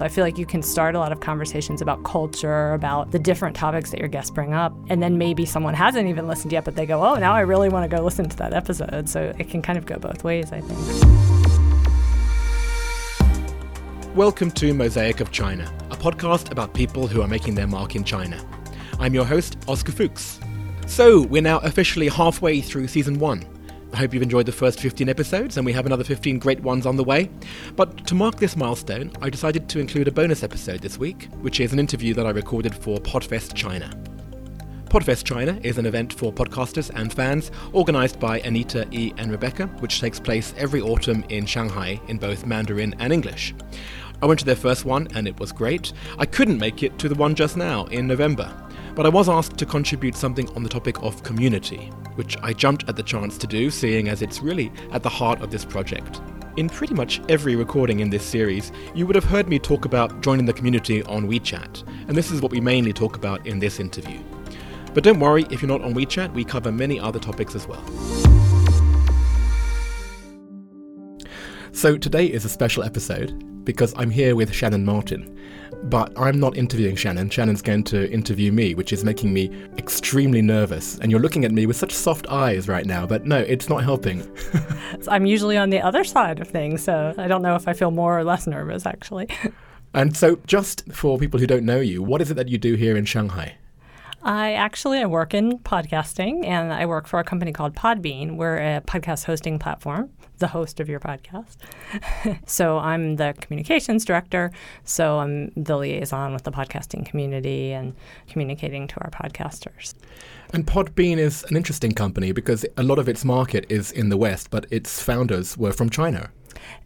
I feel like you can start a lot of conversations about culture, about the different topics that your guests bring up, and then maybe someone hasn't even listened yet, but they go, oh, now I really want to go listen to that episode. So it can kind of go both ways, I think. Welcome to Mosaic of China, a podcast about people who are making their mark in China. I'm your host, Oscar Fuchs. So, we're now officially halfway through season one. I hope you've enjoyed the first 15 episodes, and we have another 15 great ones on the way. But to mark this milestone, I decided to include a bonus episode this week, which is an interview that I recorded for Podfest China. Podfest China is an event for podcasters and fans organised by Anita E. and Rebecca, which takes place every autumn in Shanghai in both Mandarin and English. I went to their first one and it was great. I couldn't make it to the one just now in November, but I was asked to contribute something on the topic of community, which I jumped at the chance to do, seeing as it's really at the heart of this project. In pretty much every recording in this series, you would have heard me talk about joining the community on WeChat, and this is what we mainly talk about in this interview. But don't worry, if you're not on WeChat, we cover many other topics as well. So today is a special episode because I'm here with Shannon Martin. But I'm not interviewing Shannon. Shannon's going to interview me, which is making me extremely nervous. And you're looking at me with such soft eyes right now, but no, it's not helping. I'm usually on the other side of things, so I don't know if I feel more or less nervous actually. and so, just for people who don't know you, what is it that you do here in Shanghai? I actually I work in podcasting and I work for a company called Podbean. We're a podcast hosting platform, the host of your podcast. so I'm the communications director. So I'm the liaison with the podcasting community and communicating to our podcasters. And Podbean is an interesting company because a lot of its market is in the West, but its founders were from China.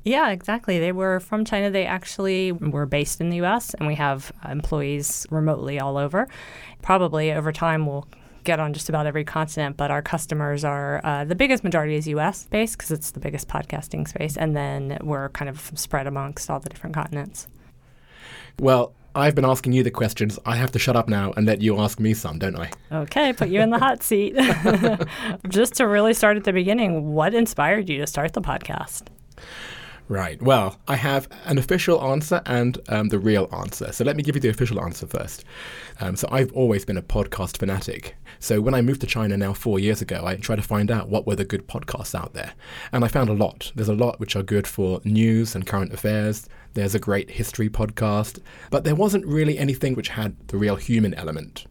Yeah, exactly. They were from China. They actually were based in the US, and we have employees remotely all over. Probably over time, we'll get on just about every continent, but our customers are uh, the biggest majority is US based because it's the biggest podcasting space, and then we're kind of spread amongst all the different continents. Well, I've been asking you the questions. I have to shut up now and let you ask me some, don't I? Okay, put you in the hot seat. Just to really start at the beginning, what inspired you to start the podcast? Right. Well, I have an official answer and um, the real answer. So let me give you the official answer first. Um, so I've always been a podcast fanatic. So when I moved to China now four years ago, I tried to find out what were the good podcasts out there. And I found a lot. There's a lot which are good for news and current affairs. There's a great history podcast. But there wasn't really anything which had the real human element.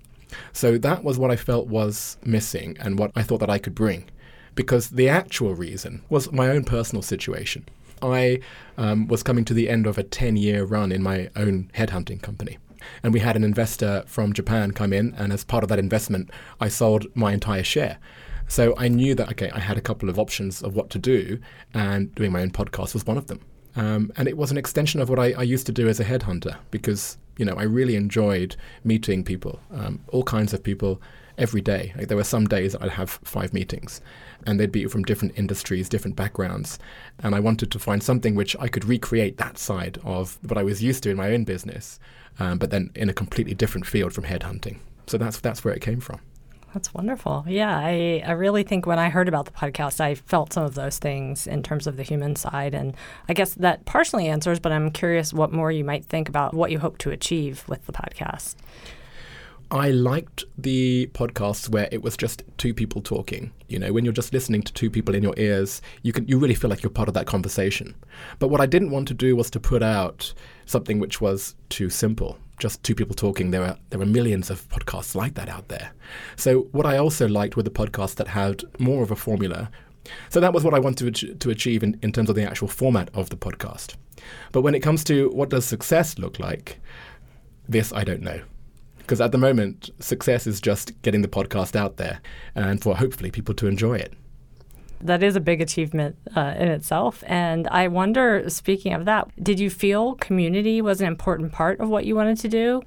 So that was what I felt was missing and what I thought that I could bring. Because the actual reason was my own personal situation. I um, was coming to the end of a 10 year run in my own headhunting company. And we had an investor from Japan come in, and as part of that investment, I sold my entire share. So I knew that, okay, I had a couple of options of what to do, and doing my own podcast was one of them. Um, and it was an extension of what I, I, used to do as a headhunter because, you know, I really enjoyed meeting people, um, all kinds of people every day. Like there were some days I'd have five meetings and they'd be from different industries, different backgrounds. And I wanted to find something which I could recreate that side of what I was used to in my own business, um, but then in a completely different field from headhunting. So that's that's where it came from. That's wonderful. Yeah, I, I really think when I heard about the podcast, I felt some of those things in terms of the human side. And I guess that partially answers, but I'm curious what more you might think about what you hope to achieve with the podcast. I liked the podcasts where it was just two people talking. You know, when you're just listening to two people in your ears, you can you really feel like you're part of that conversation. But what I didn't want to do was to put out something which was too simple. Just two people talking. There are there are millions of podcasts like that out there. So what I also liked were the podcasts that had more of a formula. So that was what I wanted to achieve in, in terms of the actual format of the podcast. But when it comes to what does success look like, this I don't know because at the moment, success is just getting the podcast out there and for hopefully people to enjoy it. That is a big achievement uh, in itself. And I wonder, speaking of that, did you feel community was an important part of what you wanted to do?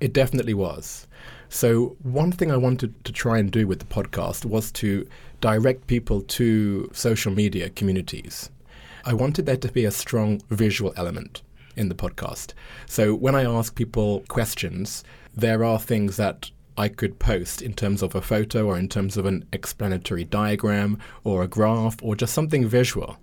It definitely was. So, one thing I wanted to try and do with the podcast was to direct people to social media communities. I wanted there to be a strong visual element in the podcast. So when I ask people questions, there are things that I could post in terms of a photo or in terms of an explanatory diagram or a graph or just something visual,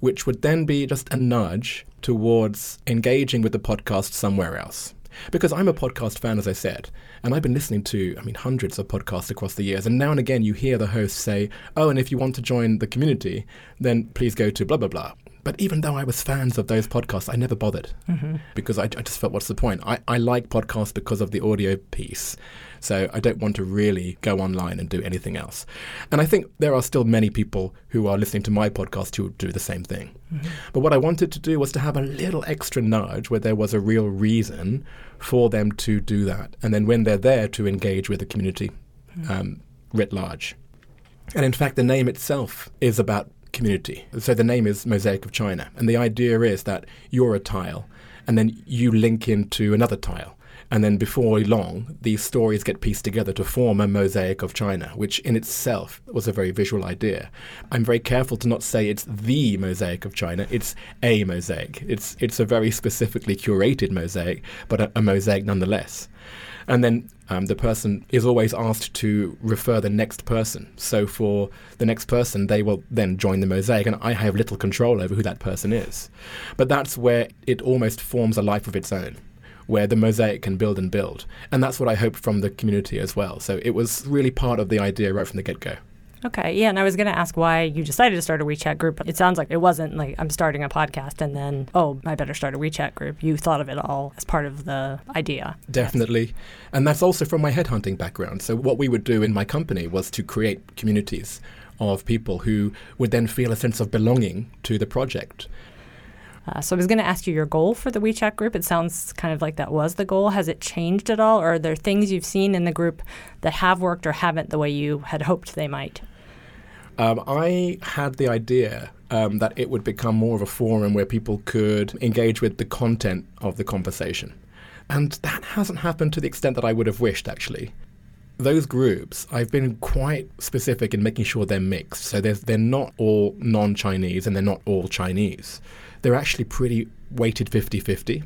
which would then be just a nudge towards engaging with the podcast somewhere else. Because I'm a podcast fan, as I said, and I've been listening to, I mean, hundreds of podcasts across the years. And now and again, you hear the host say, Oh, and if you want to join the community, then please go to blah, blah, blah. But even though I was fans of those podcasts, I never bothered mm-hmm. because I, I, just felt, what's the point? I, I like podcasts because of the audio piece. So I don't want to really go online and do anything else. And I think there are still many people who are listening to my podcast who do the same thing. Mm-hmm. But what I wanted to do was to have a little extra nudge where there was a real reason for them to do that. And then when they're there, to engage with the community mm-hmm. um, writ large. And in fact, the name itself is about community. So the name is Mosaic of China. And the idea is that you're a tile and then you link into another tile. And then before long, these stories get pieced together to form a mosaic of China, which in itself was a very visual idea. I'm very careful to not say it's the mosaic of China, it's a mosaic. It's, it's a very specifically curated mosaic, but a, a mosaic nonetheless. And then um, the person is always asked to refer the next person. So for the next person, they will then join the mosaic, and I have little control over who that person is. But that's where it almost forms a life of its own. Where the mosaic can build and build. And that's what I hope from the community as well. So it was really part of the idea right from the get go. Okay, yeah, and I was going to ask why you decided to start a WeChat group. It sounds like it wasn't like I'm starting a podcast and then, oh, I better start a WeChat group. You thought of it all as part of the idea. Definitely. And that's also from my headhunting background. So, what we would do in my company was to create communities of people who would then feel a sense of belonging to the project. Uh, so I was going to ask you your goal for the WeChat group. It sounds kind of like that was the goal. Has it changed at all, or are there things you've seen in the group that have worked or haven't the way you had hoped they might? Um, I had the idea um, that it would become more of a forum where people could engage with the content of the conversation. And that hasn't happened to the extent that I would have wished, actually. Those groups, I've been quite specific in making sure they're mixed. So they're not all non Chinese and they're not all Chinese. They're actually pretty weighted 50 50.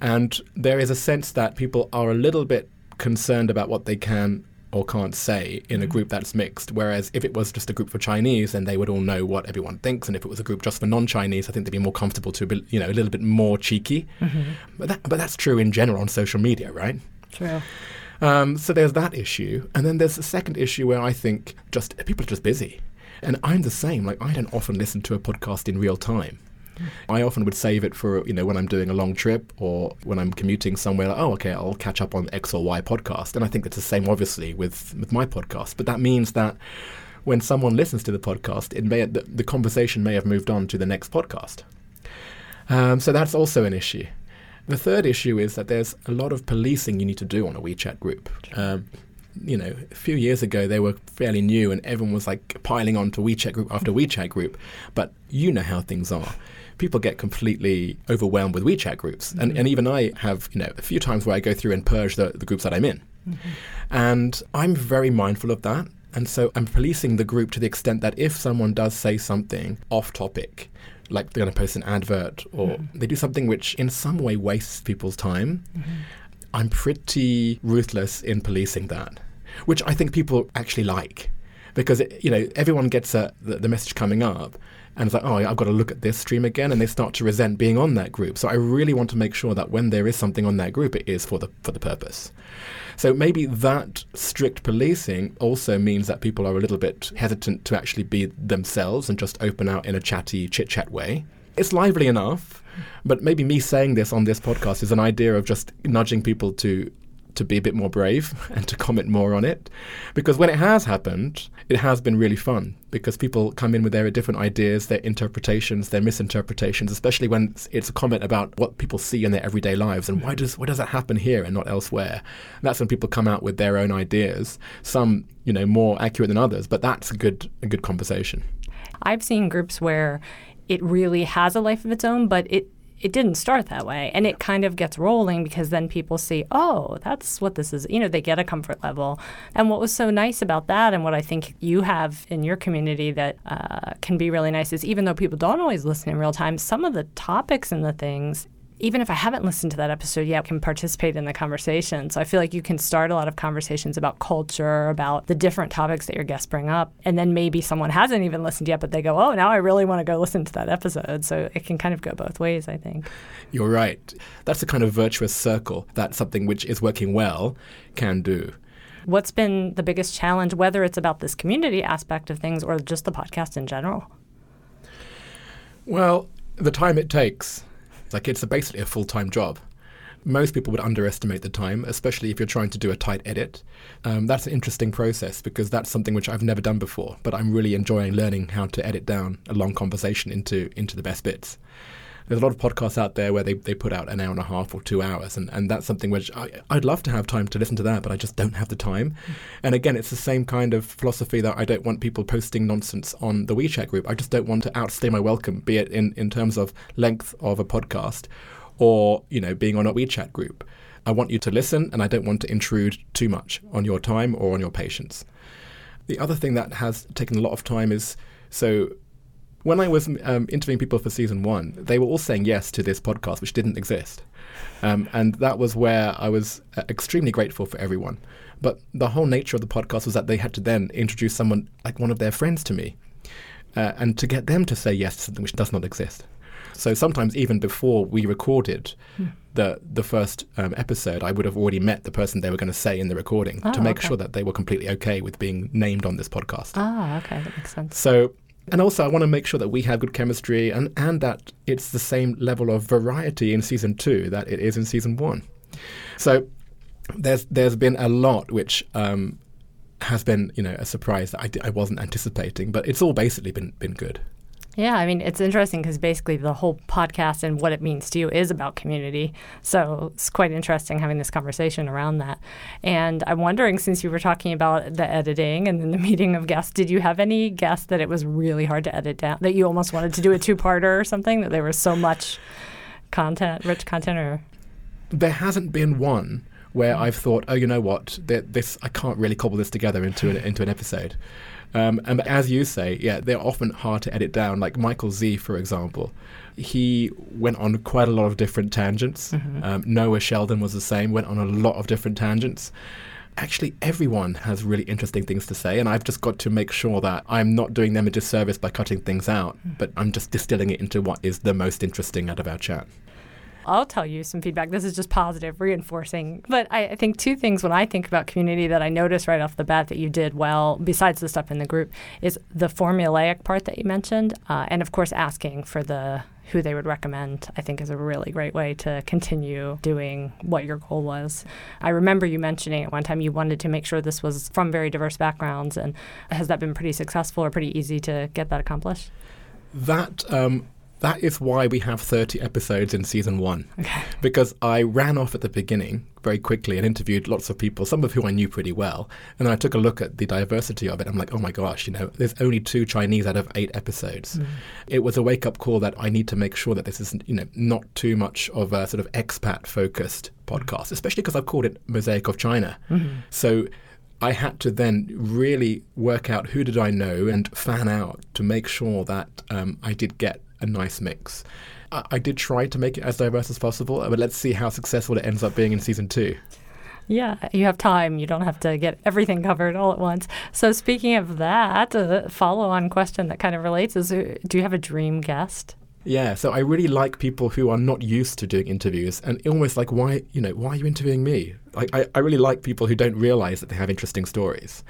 And there is a sense that people are a little bit concerned about what they can or can't say in a mm-hmm. group that's mixed. Whereas if it was just a group for Chinese, then they would all know what everyone thinks. And if it was a group just for non-Chinese, I think they'd be more comfortable to be, you know, a little bit more cheeky. Mm-hmm. But that, but that's true in general on social media, right? True. Um, so there's that issue, and then there's a second issue where I think just people are just busy, and I'm the same. Like I don't often listen to a podcast in real time. I often would save it for, you know, when I'm doing a long trip or when I'm commuting somewhere, like, oh, okay, I'll catch up on X or Y podcast. And I think it's the same, obviously, with, with my podcast. But that means that when someone listens to the podcast, it may, the, the conversation may have moved on to the next podcast. Um, so that's also an issue. The third issue is that there's a lot of policing you need to do on a WeChat group. Um, you know, a few years ago they were fairly new and everyone was like piling on to WeChat group after WeChat group. But you know how things are people get completely overwhelmed with WeChat groups. Mm-hmm. And, and even I have, you know, a few times where I go through and purge the, the groups that I'm in. Mm-hmm. And I'm very mindful of that. And so I'm policing the group to the extent that if someone does say something off topic, like they're going to post an advert or mm-hmm. they do something which in some way wastes people's time, mm-hmm. I'm pretty ruthless in policing that, which I think people actually like because it, you know everyone gets a, the, the, message coming up and it's like, oh, I've got to look at this stream again, and they start to resent being on that group. So I really want to make sure that when there is something on that group, it is for the for the purpose. So maybe that strict policing also means that people are a little bit hesitant to actually be themselves and just open out in a chatty chit chat way. It's lively enough, but maybe me saying this on this podcast is an idea of just nudging people to to be a bit more brave and to comment more on it. Because when it has happened, it has been really fun because people come in with their different ideas, their interpretations, their misinterpretations, especially when it's a comment about what people see in their everyday lives and why mm. does why does that happen here and not elsewhere. And that's when people come out with their own ideas, some, you know, more accurate than others, but that's a good a good conversation. I've seen groups where it really has a life of its own, but it it didn't start that way. And it kind of gets rolling because then people see, oh, that's what this is. You know, they get a comfort level. And what was so nice about that, and what I think you have in your community that uh, can be really nice, is even though people don't always listen in real time, some of the topics and the things even if I haven't listened to that episode yet, I can participate in the conversation. So I feel like you can start a lot of conversations about culture, about the different topics that your guests bring up. And then maybe someone hasn't even listened yet, but they go, oh, now I really want to go listen to that episode. So it can kind of go both ways, I think. You're right. That's a kind of virtuous circle that something which is working well can do. What's been the biggest challenge, whether it's about this community aspect of things or just the podcast in general? Well, the time it takes. Like it's basically a full time job. Most people would underestimate the time, especially if you're trying to do a tight edit. Um, that's an interesting process because that's something which I've never done before, but I'm really enjoying learning how to edit down a long conversation into into the best bits there's a lot of podcasts out there where they, they put out an hour and a half or two hours, and, and that's something which I, I'd love to have time to listen to that, but I just don't have the time. And again, it's the same kind of philosophy that I don't want people posting nonsense on the WeChat group. I just don't want to outstay my welcome, be it in, in terms of length of a podcast or, you know, being on a WeChat group. I want you to listen, and I don't want to intrude too much on your time or on your patience. The other thing that has taken a lot of time is so when I was um, interviewing people for season one, they were all saying yes to this podcast, which didn't exist. Um, and that was where I was uh, extremely grateful for everyone. But the whole nature of the podcast was that they had to then introduce someone like one of their friends to me uh, and to get them to say yes to something which does not exist. So sometimes even before we recorded hmm. the the first um, episode, I would have already met the person they were going to say in the recording oh, to make okay. sure that they were completely okay with being named on this podcast. Ah, okay, that makes sense. So and also, I want to make sure that we have good chemistry and, and that it's the same level of variety in season two that it is in season one. So there's there's been a lot which um, has been you know a surprise that I, I wasn't anticipating, but it's all basically been been good. Yeah, I mean, it's interesting because basically the whole podcast and what it means to you is about community. So it's quite interesting having this conversation around that. And I'm wondering, since you were talking about the editing and then the meeting of guests, did you have any guests that it was really hard to edit down, that you almost wanted to do a two parter or something, that there was so much content, rich content, or? There hasn't been one where I've thought, oh, you know what, this I can't really cobble this together into an, into an episode. Um, and as you say, yeah, they're often hard to edit down. Like Michael Z, for example, he went on quite a lot of different tangents. Mm-hmm. Um, Noah Sheldon was the same, went on a lot of different tangents. Actually, everyone has really interesting things to say, and I've just got to make sure that I'm not doing them a disservice by cutting things out, mm-hmm. but I'm just distilling it into what is the most interesting out of our chat. I'll tell you some feedback. This is just positive, reinforcing. But I, I, think two things when I think about community that I notice right off the bat that you did well, besides the stuff in the group, is the formulaic part that you mentioned, uh, and of course asking for the who they would recommend, I think is a really great way to continue doing what your goal was. I remember you mentioning at one time you wanted to make sure this was from very diverse backgrounds, and has that been pretty successful or pretty easy to get that accomplished? That um, that is why we have 30 episodes in season one. Okay. Because I ran off at the beginning very quickly and interviewed lots of people, some of whom I knew pretty well. And I took a look at the diversity of it. I'm like, oh my gosh, you know, there's only two Chinese out of eight episodes. Mm. It was a wake up call that I need to make sure that this is, you know, not too much of a sort of expat focused podcast, especially because I've called it Mosaic of China. Mm-hmm. So I had to then really work out who did I know and fan out to make sure that um, I did get a nice mix. I, I did try to make it as diverse as possible, but let's see how successful it ends up being in season two. Yeah, you have time. You don't have to get everything covered all at once. So, speaking of that, a follow on question that kind of relates is uh, Do you have a dream guest? Yeah, so I really like people who are not used to doing interviews and almost like, why, you know, why are you interviewing me? Like, I, I really like people who don't realize that they have interesting stories.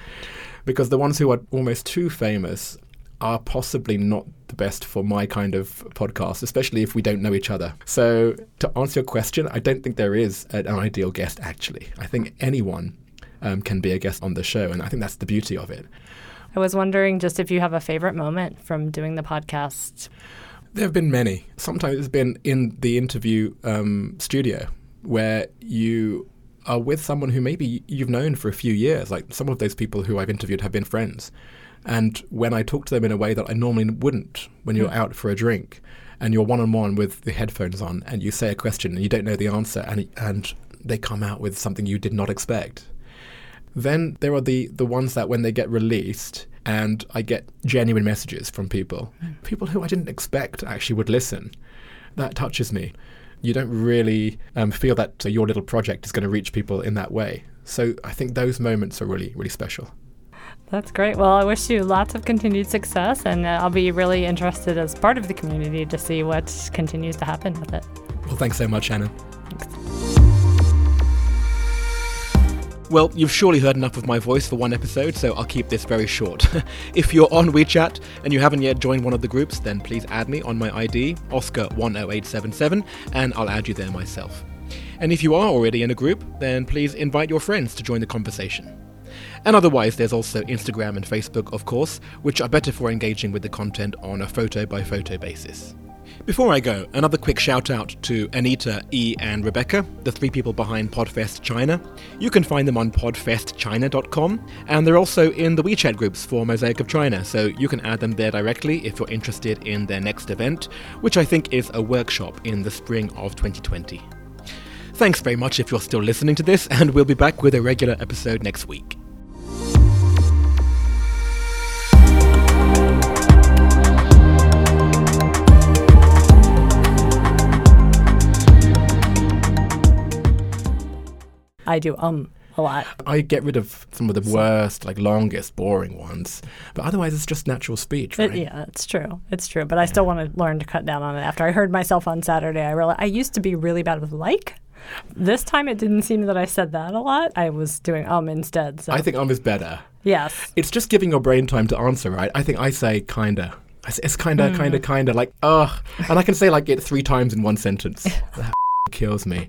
Because the ones who are almost too famous are possibly not the best for my kind of podcast, especially if we don't know each other. So, to answer your question, I don't think there is an ideal guest, actually. I think anyone um, can be a guest on the show, and I think that's the beauty of it. I was wondering just if you have a favorite moment from doing the podcast. There have been many. Sometimes it's been in the interview um, studio where you are with someone who maybe you've known for a few years. Like some of those people who I've interviewed have been friends. And when I talk to them in a way that I normally wouldn't when you're mm. out for a drink and you're one on one with the headphones on and you say a question and you don't know the answer and, and they come out with something you did not expect. Then there are the, the ones that when they get released and I get genuine messages from people, mm. people who I didn't expect actually would listen. That touches me. you don't really um, feel that your little project is going to reach people in that way. So I think those moments are really, really special. That's great. Well, I wish you lots of continued success, and uh, I'll be really interested as part of the community to see what continues to happen with it. Well, thanks so much, Shannon. Thanks. Well, you've surely heard enough of my voice for one episode, so I'll keep this very short. if you're on WeChat and you haven't yet joined one of the groups, then please add me on my ID, Oscar10877, and I'll add you there myself. And if you are already in a group, then please invite your friends to join the conversation. And otherwise, there's also Instagram and Facebook, of course, which are better for engaging with the content on a photo by photo basis. Before I go, another quick shout out to Anita, E, and Rebecca, the three people behind Podfest China. You can find them on podfestchina.com, and they're also in the WeChat groups for Mosaic of China, so you can add them there directly if you're interested in their next event, which I think is a workshop in the spring of 2020. Thanks very much if you're still listening to this, and we'll be back with a regular episode next week. I do um a lot. I get rid of some of the worst, like longest, boring ones. But otherwise, it's just natural speech, right? It, yeah, it's true. It's true. But I still want to learn to cut down on it. After I heard myself on Saturday, I realized I used to be really bad with like. This time, it didn't seem that I said that a lot. I was doing um instead. So. I think um is better. yes. It's just giving your brain time to answer, right? I think I say kinda. I say, It's kinda, Mm. kinda, kinda, like, ugh. And I can say like it three times in one sentence. that kills me.